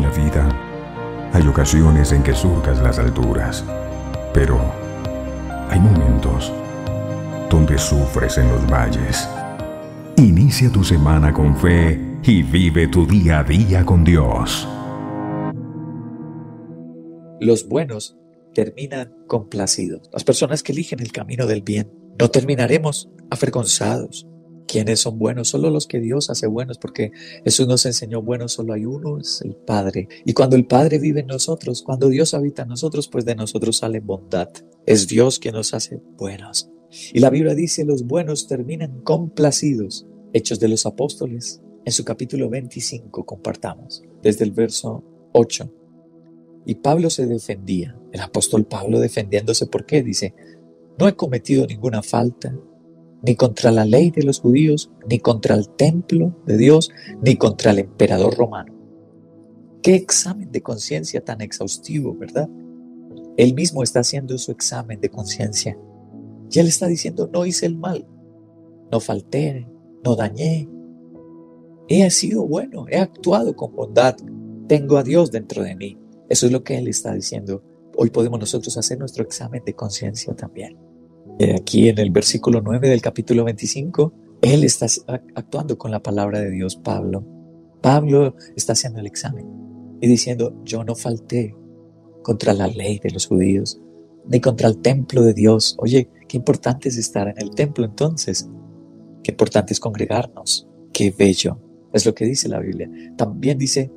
La vida hay ocasiones en que surcas las alturas, pero hay momentos donde sufres en los valles. Inicia tu semana con fe y vive tu día a día con Dios. Los buenos terminan complacidos. Las personas que eligen el camino del bien. No terminaremos avergonzados. ¿Quiénes son buenos? Solo los que Dios hace buenos, porque Jesús nos enseñó buenos, solo hay uno, es el Padre. Y cuando el Padre vive en nosotros, cuando Dios habita en nosotros, pues de nosotros sale bondad. Es Dios quien nos hace buenos. Y la Biblia dice, los buenos terminan complacidos. Hechos de los Apóstoles, en su capítulo 25, compartamos, desde el verso 8. Y Pablo se defendía, el apóstol Pablo defendiéndose, ¿por qué? Dice, no he cometido ninguna falta, ni contra la ley de los judíos, ni contra el templo de Dios, ni contra el emperador romano. Qué examen de conciencia tan exhaustivo, ¿verdad? Él mismo está haciendo su examen de conciencia. Y él está diciendo, no hice el mal, no falté, no dañé. He sido bueno, he actuado con bondad, tengo a Dios dentro de mí. Eso es lo que él está diciendo. Hoy podemos nosotros hacer nuestro examen de conciencia también. Eh, aquí en el versículo 9 del capítulo 25, él está actuando con la palabra de Dios, Pablo. Pablo está haciendo el examen y diciendo, yo no falté contra la ley de los judíos, ni contra el templo de Dios. Oye, qué importante es estar en el templo entonces. Qué importante es congregarnos. Qué bello. Es lo que dice la Biblia. También dice,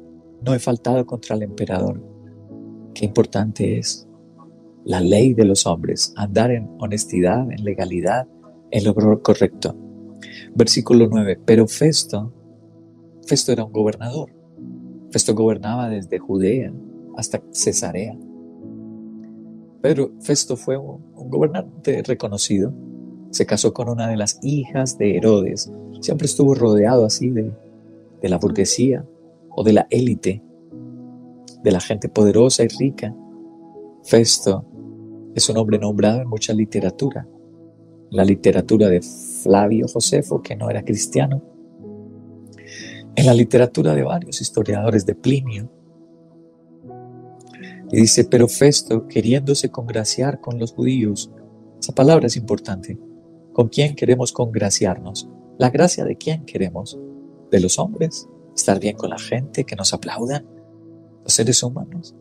no he faltado contra el emperador. Qué importante es la ley de los hombres, andar en honestidad, en legalidad, en lo correcto. Versículo 9, pero Festo, Festo era un gobernador. Festo gobernaba desde Judea hasta Cesarea. Pero Festo fue un, gobernante reconocido. Se casó con una de las hijas de Herodes. Siempre estuvo rodeado así de, de la burguesía o de la élite, de la gente poderosa y rica. Festo es un hombre nombrado en mucha literatura. La literatura de Flavio Josefo, que no era cristiano. En la literatura de varios historiadores de Plinio. Y dice, pero Festo, queriéndose congraciar con los judíos, esa palabra es importante. ¿Con quién queremos congraciarnos? ¿La gracia de quién queremos? ¿De los hombres? ¿Estar bien con la gente? ¿Que nos aplaudan? ¿Los seres humanos?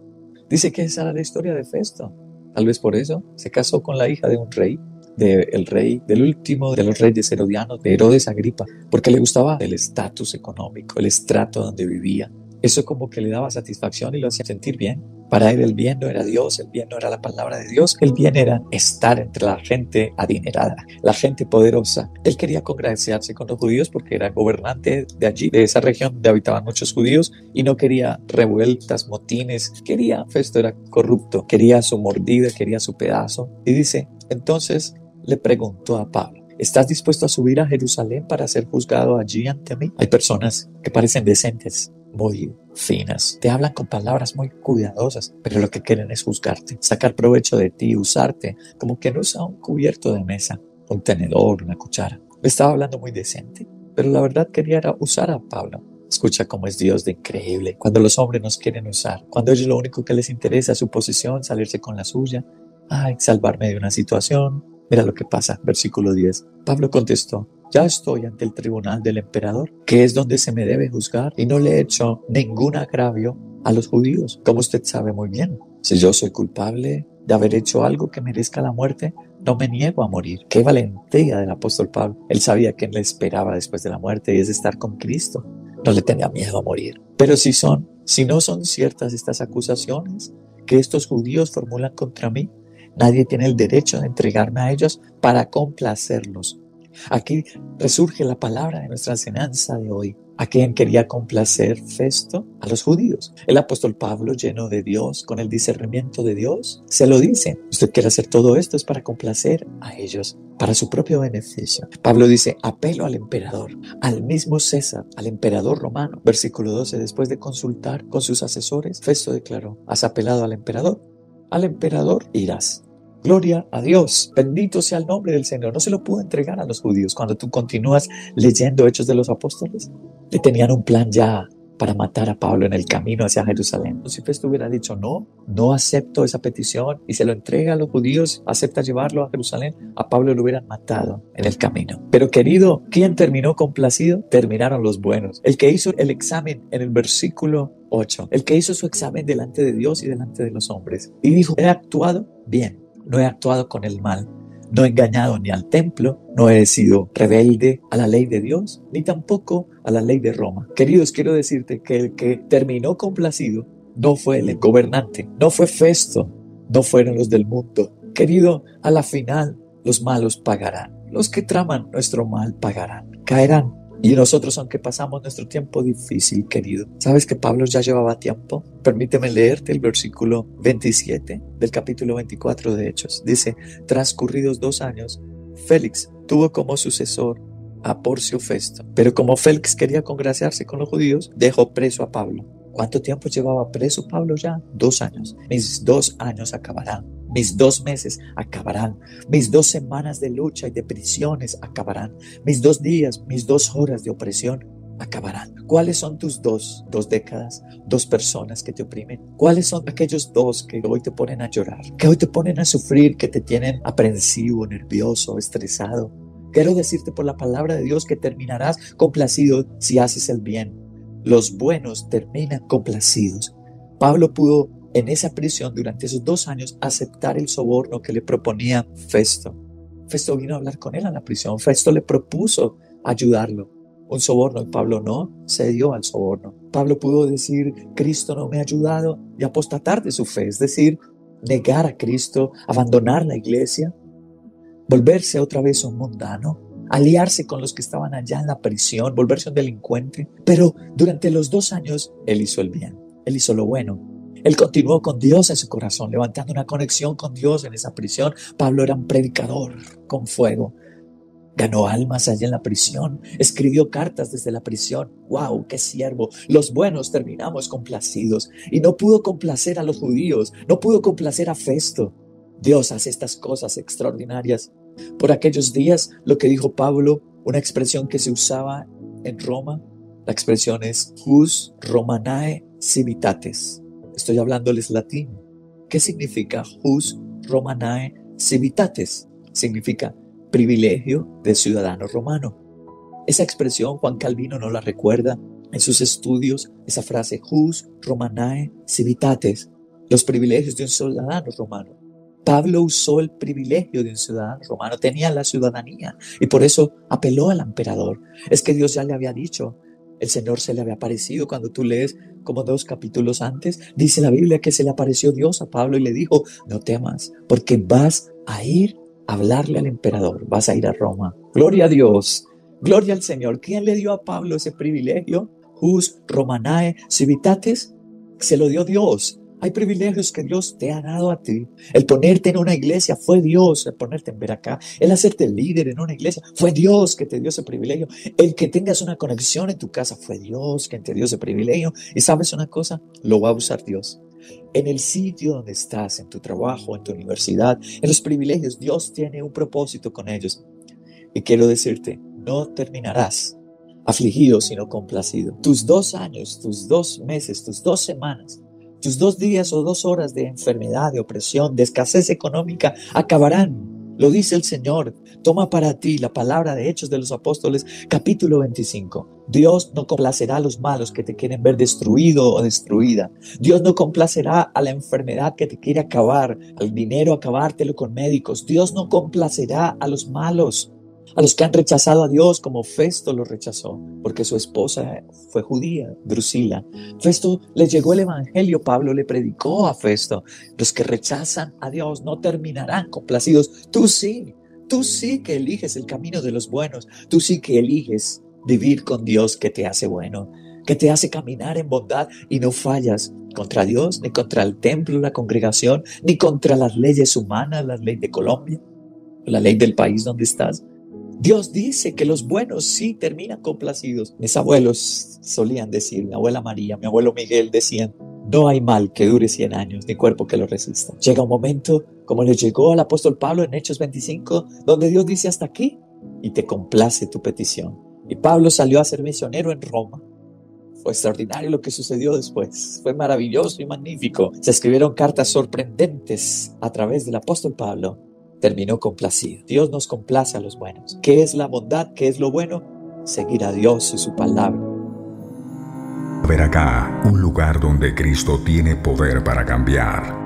Dice que esa era la historia de Festo. Tal vez por eso se casó con la hija de un rey, del rey, del último de los reyes herodianos, de Herodes Agripa, porque le gustaba el estatus económico, el estrato donde vivía. Eso como que le daba satisfacción y lo hacía sentir bien. Para él el bien no era Dios, el bien no era la palabra de Dios, el bien era estar entre la gente adinerada, la gente poderosa. Él quería congraciarse con los judíos porque era gobernante de allí, de esa región donde habitaban muchos judíos y no quería revueltas, motines, quería, Festo era corrupto, quería su mordida, quería su pedazo. Y dice, entonces le preguntó a Pablo, ¿Estás dispuesto a subir a Jerusalén para ser juzgado allí ante mí? Hay personas que parecen decentes, muy finas. Te hablan con palabras muy cuidadosas, pero lo que quieren es juzgarte, sacar provecho de ti, usarte, como que no usa un cubierto de mesa, un tenedor, una cuchara. Le estaba hablando muy decente, pero la verdad quería usar a Pablo. Escucha cómo es Dios de increíble. Cuando los hombres nos quieren usar, cuando ellos lo único que les interesa es su posición, salirse con la suya, ay, salvarme de una situación. Mira lo que pasa, versículo 10. Pablo contestó, ya estoy ante el tribunal del emperador, que es donde se me debe juzgar, y no le he hecho ningún agravio a los judíos, como usted sabe muy bien. Si yo soy culpable de haber hecho algo que merezca la muerte, no me niego a morir. Qué valentía del apóstol Pablo. Él sabía que le esperaba después de la muerte y es estar con Cristo. No le tenía miedo a morir. Pero si son, si no son ciertas estas acusaciones que estos judíos formulan contra mí, nadie tiene el derecho de entregarme a ellos para complacerlos Aquí resurge la palabra de nuestra enseñanza de hoy. ¿A quién quería complacer Festo? A los judíos. El apóstol Pablo, lleno de Dios, con el discernimiento de Dios, se lo dice. Usted quiere hacer todo esto es para complacer a ellos, para su propio beneficio. Pablo dice, apelo al emperador, al mismo César, al emperador romano. Versículo 12, después de consultar con sus asesores, Festo declaró, ¿has apelado al emperador? Al emperador irás. Gloria a Dios, bendito sea el nombre del Señor. No se lo pudo entregar a los judíos. Cuando tú continúas leyendo Hechos de los Apóstoles, le tenían un plan ya para matar a Pablo en el camino hacia Jerusalén. Si Festo hubiera dicho no, no acepto esa petición y se lo entrega a los judíos, acepta llevarlo a Jerusalén, a Pablo lo hubieran matado en el camino. Pero querido, ¿quién terminó complacido? Terminaron los buenos. El que hizo el examen en el versículo 8, el que hizo su examen delante de Dios y delante de los hombres y dijo, he actuado bien, no he actuado con el mal no he engañado ni al templo, no he sido rebelde a la ley de Dios, ni tampoco a la ley de Roma. Queridos, quiero decirte que el que terminó complacido no fue el gobernante, no fue Festo, no fueron los del mundo. Querido, a la final los malos pagarán. Los que traman nuestro mal pagarán, caerán y nosotros, aunque pasamos nuestro tiempo difícil, querido, ¿sabes que Pablo ya llevaba tiempo? Permíteme leerte el versículo 27 del capítulo 24 de Hechos. Dice, transcurridos dos años, Félix tuvo como sucesor a Porcio Festo. Pero como Félix quería congraciarse con los judíos, dejó preso a Pablo. ¿Cuánto tiempo llevaba preso Pablo ya? Dos años. Mis dos años acabarán mis dos meses acabarán. Mis dos semanas de lucha y de prisiones acabarán. Mis dos días, mis dos horas de opresión acabarán. ¿Cuáles son tus dos, dos décadas, dos personas que te oprimen? ¿Cuáles son aquellos dos que hoy te ponen a llorar, que hoy te ponen a sufrir, que te tienen aprensivo, nervioso, estresado? Quiero decirte por la palabra de Dios que terminarás complacido si haces el bien. Los buenos terminan complacidos. Pablo pudo en esa prisión durante esos dos años aceptar el soborno que le proponía Festo. Festo vino a hablar con él a la prisión. Festo le propuso ayudarlo. Un soborno y Pablo no cedió al soborno. Pablo pudo decir, Cristo no me ha ayudado y apostatar de su fe, es decir, negar a Cristo, abandonar la iglesia, volverse otra vez un mundano, aliarse con los que estaban allá en la prisión, volverse un delincuente. Pero durante los dos años él hizo el bien, él hizo lo bueno, él continuó con Dios en su corazón, levantando una conexión con Dios en esa prisión. Pablo era un predicador con fuego. Ganó almas allá en la prisión, escribió cartas desde la prisión. ¡Wow! ¡Qué siervo! Los buenos terminamos complacidos. Y no pudo complacer a los judíos, no pudo complacer a Festo. Dios hace estas cosas extraordinarias. Por aquellos días, lo que dijo Pablo, una expresión que se usaba en Roma, la expresión es jus romanae civitates. Estoy hablándoles latín. ¿Qué significa jus romanae civitates? Significa privilegio de ciudadano romano. Esa expresión Juan Calvino no la recuerda en sus estudios, esa frase jus romanae civitates, los privilegios de un ciudadano romano. Pablo usó el privilegio de un ciudadano romano, tenía la ciudadanía y por eso apeló al emperador. Es que Dios ya le había dicho, el Señor se le había aparecido cuando tú lees como dos capítulos antes, dice la Biblia que se le apareció Dios a Pablo y le dijo, no temas, porque vas a ir a hablarle al emperador, vas a ir a Roma. Gloria a Dios, gloria al Señor. ¿Quién le dio a Pablo ese privilegio? Jus Romanae Civitates, se lo dio Dios. Hay privilegios que Dios te ha dado a ti. El ponerte en una iglesia fue Dios, el ponerte en ver acá, el hacerte líder en una iglesia fue Dios que te dio ese privilegio. El que tengas una conexión en tu casa fue Dios que te dio ese privilegio. Y sabes una cosa, lo va a usar Dios. En el sitio donde estás, en tu trabajo, en tu universidad, en los privilegios, Dios tiene un propósito con ellos. Y quiero decirte, no terminarás afligido, sino complacido. Tus dos años, tus dos meses, tus dos semanas tus dos días o dos horas de enfermedad, de opresión, de escasez económica acabarán. Lo dice el Señor. Toma para ti la palabra de Hechos de los Apóstoles, capítulo 25. Dios no complacerá a los malos que te quieren ver destruido o destruida. Dios no complacerá a la enfermedad que te quiere acabar, al dinero acabártelo con médicos. Dios no complacerá a los malos a los que han rechazado a Dios como Festo lo rechazó, porque su esposa fue judía, Drusila. Festo le llegó el Evangelio, Pablo le predicó a Festo. Los que rechazan a Dios no terminarán complacidos. Tú sí, tú sí que eliges el camino de los buenos, tú sí que eliges vivir con Dios que te hace bueno, que te hace caminar en bondad y no fallas contra Dios, ni contra el templo, la congregación, ni contra las leyes humanas, la ley de Colombia, la ley del país donde estás. Dios dice que los buenos sí terminan complacidos. Mis abuelos solían decir, mi abuela María, mi abuelo Miguel decían, no hay mal que dure 100 años, ni cuerpo que lo resista. Llega un momento, como le llegó al apóstol Pablo en Hechos 25, donde Dios dice hasta aquí y te complace tu petición. Y Pablo salió a ser misionero en Roma. Fue extraordinario lo que sucedió después. Fue maravilloso y magnífico. Se escribieron cartas sorprendentes a través del apóstol Pablo. Terminó complacido. Dios nos complace a los buenos. ¿Qué es la bondad? ¿Qué es lo bueno? Seguir a Dios y su palabra. Ver acá, un lugar donde Cristo tiene poder para cambiar